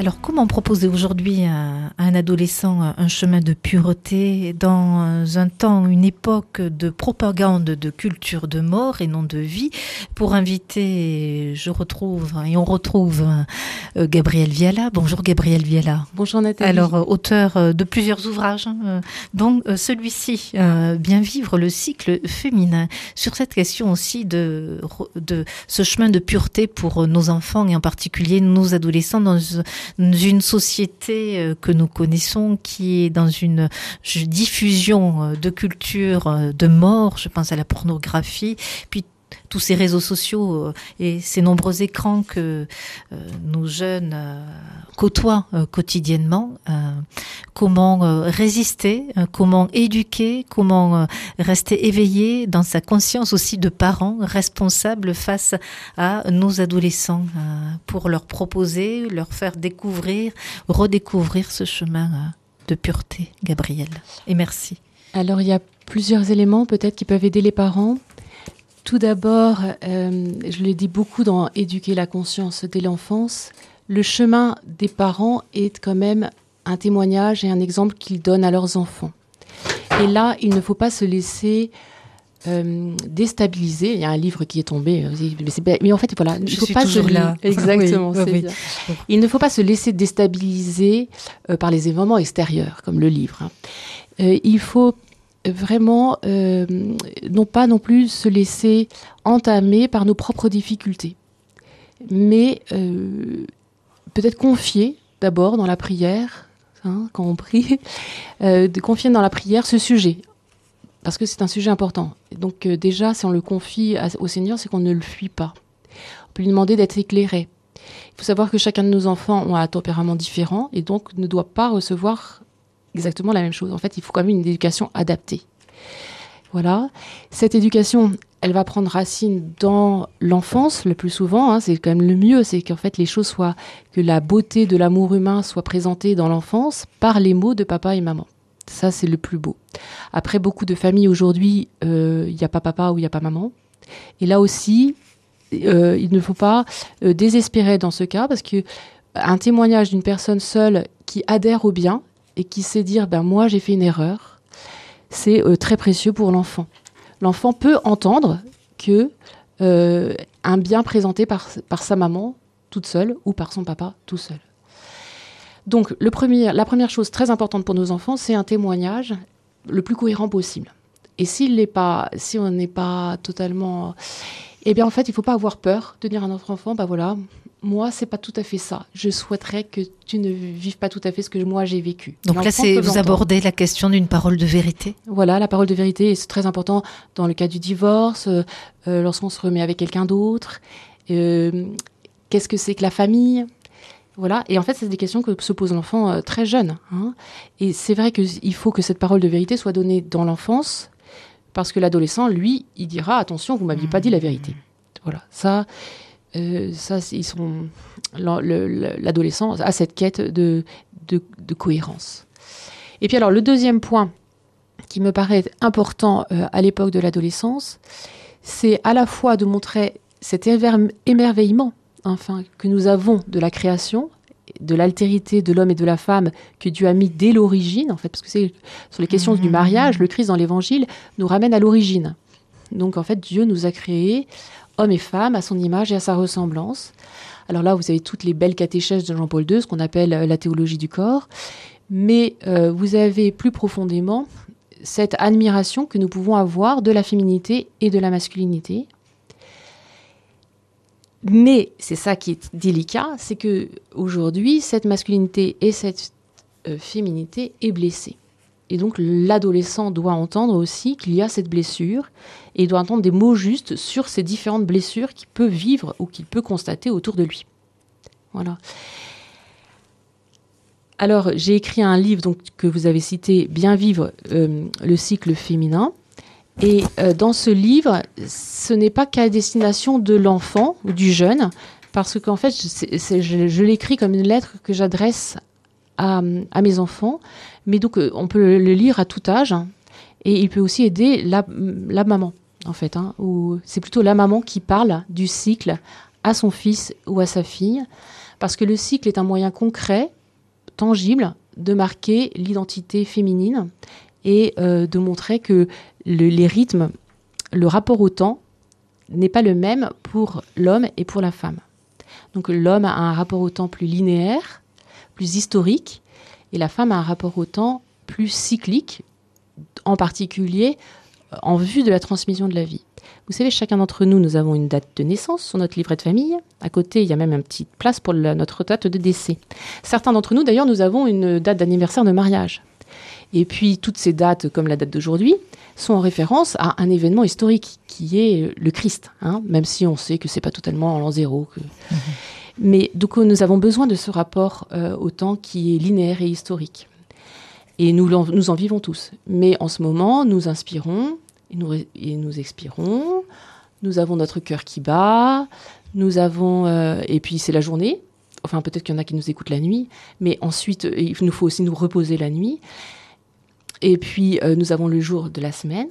Alors, comment proposer aujourd'hui à, un adolescent un chemin de pureté dans un temps, une époque de propagande de culture de mort et non de vie? Pour inviter, je retrouve et on retrouve euh, Gabriel Viala. Bonjour Gabriel Viala. Bonjour Nathalie. Alors, euh, auteur euh, de plusieurs ouvrages, hein, dont celui-ci, Bien vivre le cycle féminin, sur cette question aussi de, de ce chemin de pureté pour nos enfants et en particulier nos adolescents dans une société euh, que nous connaissons qui est dans une diffusion euh, de culture euh, de mort, je pense à la pornographie, puis tous ces réseaux sociaux et ces nombreux écrans que nos jeunes côtoient quotidiennement, comment résister, comment éduquer, comment rester éveillé dans sa conscience aussi de parents responsables face à nos adolescents pour leur proposer, leur faire découvrir, redécouvrir ce chemin de pureté, Gabriel. Et merci. Alors il y a plusieurs éléments peut-être qui peuvent aider les parents. Tout d'abord, euh, je l'ai dit beaucoup dans éduquer la conscience dès l'enfance, le chemin des parents est quand même un témoignage et un exemple qu'ils donnent à leurs enfants. Et là, il ne faut pas se laisser euh, déstabiliser. Il y a un livre qui est tombé, euh, mais, en fait, voilà, il faut pas se là. Exactement. Il ne faut pas se laisser déstabiliser par les événements extérieurs, comme le livre. Hein. il faut vraiment euh, non pas non plus se laisser entamer par nos propres difficultés, mais euh, peut-être confier d'abord dans la prière, hein, quand on prie, euh, de confier dans la prière ce sujet, parce que c'est un sujet important. donc déjà, si on le confie au Seigneur, c'est qu'on ne le fuit pas. On peut lui demander d'être éclairé. Il faut savoir que chacun de nos enfants ont un tempérament différent et donc ne doit pas recevoir exactement la même chose. En fait, il faut quand même une éducation adaptée. Voilà. Cette éducation, elle va prendre racine dans l'enfance le plus souvent. Hein. c'est quand même le mieux, c'est qu'en fait les choses soient, que la beauté de l'amour humain soit présentée dans l'enfance par les mots de papa et maman. Ça, c'est le plus beau. Après, beaucoup de familles aujourd'hui, euh, il n'y a pas papa ou il n'y a pas maman. Et là aussi, euh, il ne faut pas euh, désespérer dans ce cas parce que un témoignage d'une personne seule qui adhère au bien, et qui sait dire ben moi j'ai fait une erreur, c'est euh, très précieux pour l'enfant. L'enfant peut entendre que euh, un bien présenté par sa maman toute seule ou par son papa tout seul. Donc le premier, la première chose très importante pour nos enfants, c'est un témoignage le plus cohérent possible. Et s'il n'est pas, si on n'est pas totalement, eh bien en fait, il ne faut pas avoir peur de dire à notre enfant, bah voilà, moi, c'est pas tout à fait ça. Je souhaiterais que tu ne vives pas tout à fait ce que moi j'ai vécu. Donc là, c'est vous abordez la question d'une parole de vérité. Voilà, la parole de vérité, c'est très important dans le cas du divorce, euh, euh, lorsqu'on se remet avec quelqu'un d'autre. Euh, qu'est-ce que c'est que la famille? Voilà, et en fait, c'est des questions que se pose l'enfant très jeune. Hein. Et c'est vrai qu'il faut que cette parole de vérité soit donnée dans l'enfance, parce que l'adolescent, lui, il dira attention, vous m'aviez pas dit la vérité. Voilà, ça, euh, ça, ils sont l'adolescent a cette quête de, de, cohérence. Et puis alors le deuxième point qui me paraît important euh, à l'époque de l'adolescence, c'est à la fois de montrer cet émerveillement enfin que nous avons de la création, de l'altérité de l'homme et de la femme que Dieu a mis dès l'origine, en fait, parce que c'est sur les questions du mmh. mariage, le Christ dans l'Évangile nous ramène à l'origine. Donc en fait, Dieu nous a créés hommes et femmes à son image et à sa ressemblance. Alors là, vous avez toutes les belles catéchèses de Jean-Paul II, ce qu'on appelle euh, la théologie du corps. Mais euh, vous avez plus profondément cette admiration que nous pouvons avoir de la féminité et de la masculinité. Mais c'est ça qui est délicat, c'est que aujourd'hui, cette masculinité et cette euh, féminité est blessée. Et donc l'adolescent doit entendre aussi qu'il y a cette blessure et doit entendre des mots justes sur ces différentes blessures qu'il peut vivre ou qu'il peut constater autour de lui. Voilà. Alors j'ai écrit un livre donc, que vous avez cité, Bien vivre euh, le cycle féminin. Et euh, dans ce livre, ce n'est pas qu'à destination de l'enfant ou du jeune, parce qu'en fait, je l'écris comme une lettre que j'adresse à, mes enfants. Mais donc, euh, on peut le, lire à tout âge. Et il peut aussi aider la, maman, en fait. Hein, c'est plutôt la maman qui parle du cycle à son fils ou à sa fille, parce que le cycle est un moyen concret, tangible, de marquer l'identité féminine et euh, de montrer que les rythmes, le rapport au temps n'est pas le même pour l'homme et pour la femme. Donc l'homme a un rapport au temps plus linéaire, plus historique, et la femme a un rapport au temps plus cyclique, en particulier euh, en vue de la transmission de la vie. Vous savez, chacun d'entre nous, nous avons une date de naissance sur notre livret de famille. À côté, il y a même une petite place pour notre date de décès. Certains d'entre nous, d'ailleurs, nous avons une date d'anniversaire de mariage. Et puis, toutes ces dates, comme la date d'aujourd'hui, sont en référence à un événement historique qui est le Christ, hein, même si on sait que c'est pas totalement en l'an zéro. Que... Mhm. Mais donc, nous avons besoin de ce rapport euh, au temps qui est linéaire et historique. Et nous, nous en vivons tous. Mais en ce moment, nous inspirons, et nous, et nous expirons. Nous avons notre cœur qui bat. Nous avons euh, et puis c'est la journée. Enfin peut-être qu'il y en a qui nous écoutent la nuit, mais ensuite il nous faut aussi nous reposer la nuit. Et puis euh, nous avons le jour de la semaine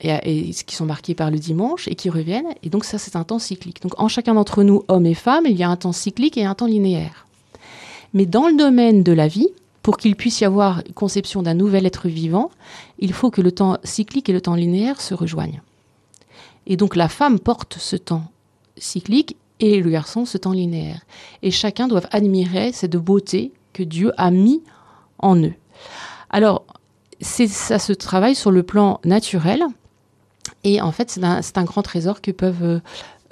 et, et, qui sont marqués par le dimanche et qui reviennent. Et donc ça c'est un temps cyclique. Donc en chacun d'entre nous, hommes et femmes, il y a un temps cyclique et un temps linéaire. Mais dans le domaine de la vie, pour qu'il puisse y avoir conception d'un nouvel être vivant, il faut que le temps cyclique et le temps linéaire se rejoignent. Et donc la femme porte ce temps cyclique et le garçon ce temps linéaire. Et chacun doit admirer cette beauté que Dieu a mis en eux. Alors, ça se travaille sur le plan naturel. Et en fait, c'est un, grand trésor que peuvent,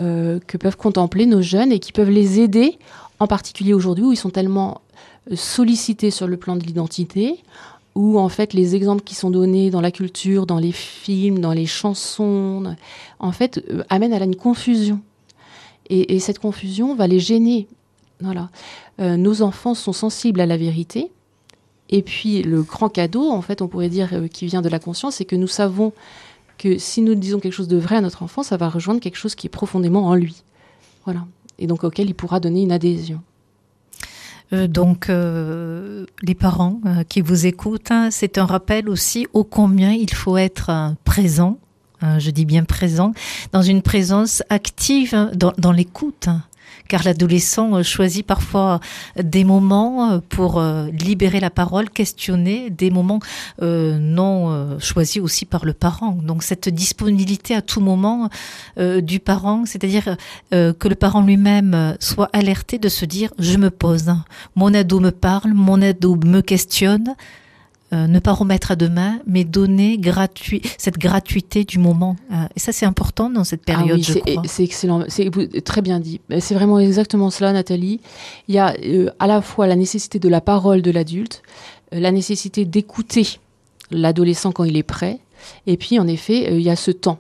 euh, que peuvent contempler nos jeunes et qui peuvent les aider, en particulier aujourd'hui où ils sont tellement sollicité sur le plan de l'identité, où en fait les exemples qui sont donnés dans la culture, dans les films, dans les chansons, en fait euh, amènent à une confusion. Et, cette confusion va les gêner. Voilà. Euh, nos enfants sont sensibles à la vérité. Et puis le grand cadeau, en fait, on pourrait dire, euh, qui vient de la conscience, c'est que nous savons que si nous disons quelque chose de vrai à notre enfant, ça va rejoindre quelque chose qui est profondément en lui. Voilà. Et donc auquel il pourra donner une adhésion. Euh, donc, euh, les parents qui vous écoutent, hein, c'est un rappel aussi ô combien il faut être présent, je dis bien présent, dans une présence active hein, dans, dans l'écoute. Hein car l'adolescent euh, choisit parfois des moments euh, pour euh, libérer la parole, questionner, des moments non choisis aussi par le parent. Donc cette disponibilité à tout moment du parent, c'est-à-dire que le parent lui-même soit alerté de se dire je me pose, mon ado me parle, mon ado me questionne, euh, ne pas remettre à demain, mais donner gratuit, cette gratuité du moment. Euh, et ça, c'est important dans cette période, ah C'est excellent, c'est très bien dit. C'est vraiment exactement cela, Nathalie. Il y a euh, à la fois la nécessité de la parole de l'adulte, la nécessité d'écouter l'adolescent quand il est prêt, et puis en effet, il y a ce temps.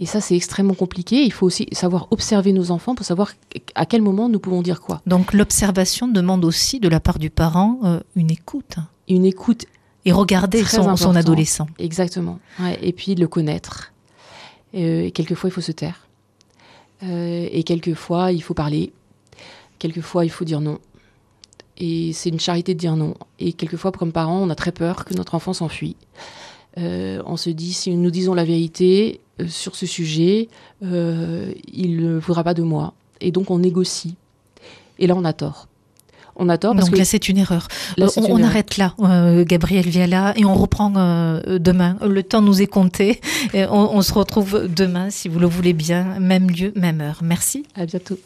Et ça, c'est extrêmement compliqué. Il faut aussi savoir observer nos enfants pour savoir à quel moment nous pouvons dire quoi. Donc l'observation demande aussi de la part du parent une écoute. Une écoute et regarder son, son, adolescent. Exactement. et puis le connaître. Euh, et quelquefois, il faut se taire. Euh, et quelquefois, il faut parler. Quelquefois, il faut dire non. Et c'est une charité de dire non. Et quelquefois, comme parents, on a très peur que notre enfant s'enfuit. Euh, on se dit, si nous disons la vérité sur ce sujet, il ne voudra pas de moi. Et donc, on négocie. Et là, on a tort on a tort. Parce Donc là, c'est une erreur. Euh, on, arrête là, euh, Gabriel Viala, et on reprend euh, demain. Le temps nous est compté. Et on, on se retrouve demain, si vous le voulez bien, même lieu, même heure. Merci. À bientôt.